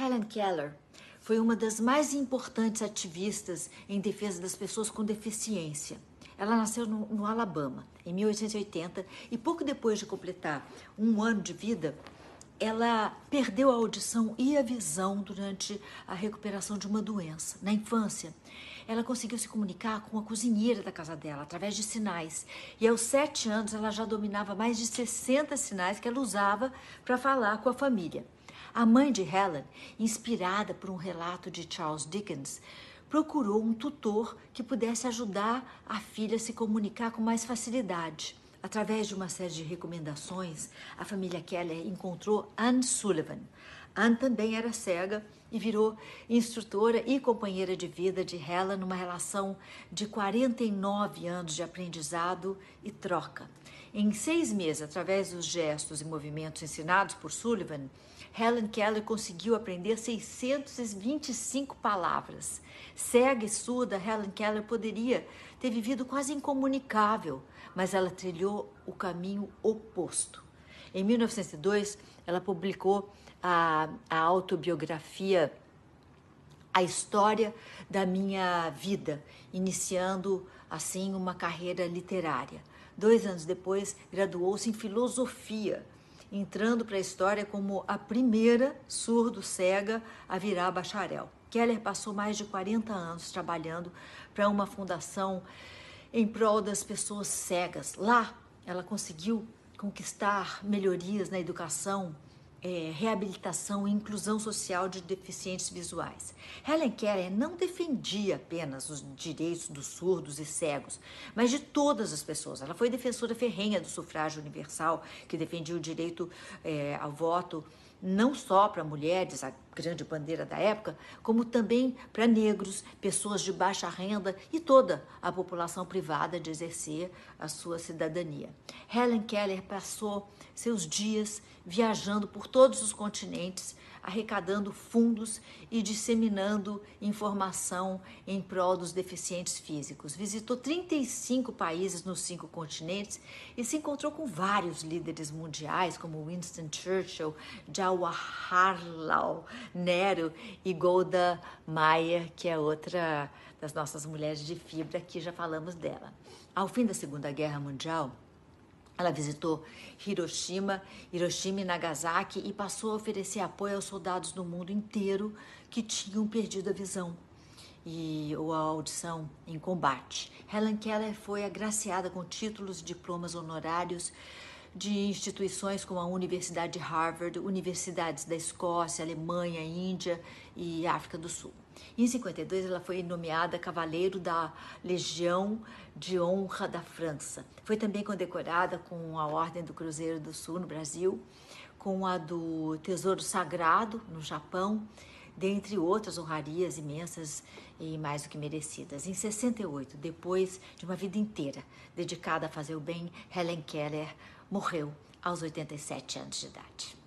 Helen Keller foi uma das mais importantes ativistas em defesa das pessoas com deficiência. Ela nasceu no, no, Alabama em 1880 e pouco depois de completar um ano de vida, ela perdeu a audição e a visão durante a recuperação de uma doença. Na infância, ela conseguiu se comunicar com a cozinheira da casa dela através de sinais. E aos sete anos, ela já dominava mais de 60 sinais que ela usava para falar com a família. A mãe de Helen, inspirada por um relato de Charles Dickens, procurou um tutor que pudesse ajudar a filha a se comunicar com mais facilidade. Através de uma série de recomendações, a família Keller encontrou Anne Sullivan. Anne também era cega e virou instrutora e companheira de vida de Helen numa relação de 49 anos de aprendizado e troca. Em seis meses, através dos gestos e movimentos ensinados por Sullivan, Helen Keller conseguiu aprender 625 palavras. Cega e surda, Helen Keller poderia ter vivido quase incomunicável, mas ela trilhou o caminho oposto. Em 1902, ela publicou a, a autobiografia A História da Minha Vida, iniciando assim uma carreira literária. Dois anos depois, graduou-se em filosofia, entrando para a história como a primeira surdo-cega a virar bacharel. Keller passou mais de 40 anos trabalhando para uma fundação em prol das pessoas cegas. Lá, ela conseguiu conquistar melhorias na educação, é, reabilitação e inclusão social de deficientes visuais. Helen Keller não defendia apenas os direitos dos surdos e cegos, mas de todas as pessoas. Ela foi defensora ferrenha do sufrágio universal, que defendia o direito é, ao voto não só para mulheres, a grande bandeira da época, como também para negros, pessoas de baixa renda e toda a população privada de exercer a sua cidadania. Helen Keller passou seus dias viajando por todos os continentes, arrecadando fundos e disseminando informação em prol dos deficientes físicos. Visitou 35 países nos cinco continentes e se encontrou com vários líderes mundiais, como Winston Churchill, Jawaharlal Nehru e Golda Meir, que é outra das nossas mulheres de fibra, aqui já falamos dela. Ao fim da Segunda Guerra Mundial, ela visitou Hiroshima, Hiroshima e Nagasaki e passou a oferecer apoio aos soldados do mundo inteiro que tinham perdido a visão e ou a audição em combate. Helen Keller foi agraciada com títulos e diplomas honorários de instituições como a Universidade de Harvard, universidades da Escócia, Alemanha, Índia e África do Sul. Em 52, ela foi nomeada Cavaleiro da Legião de Honra da França. Foi também condecorada com a Ordem do Cruzeiro do Sul no Brasil, com a do Tesouro Sagrado no Japão, dentre outras honrarias imensas e mais do que merecidas. Em 68, depois de uma vida inteira dedicada a fazer o bem, Helen Keller morreu aos 87 anos de idade.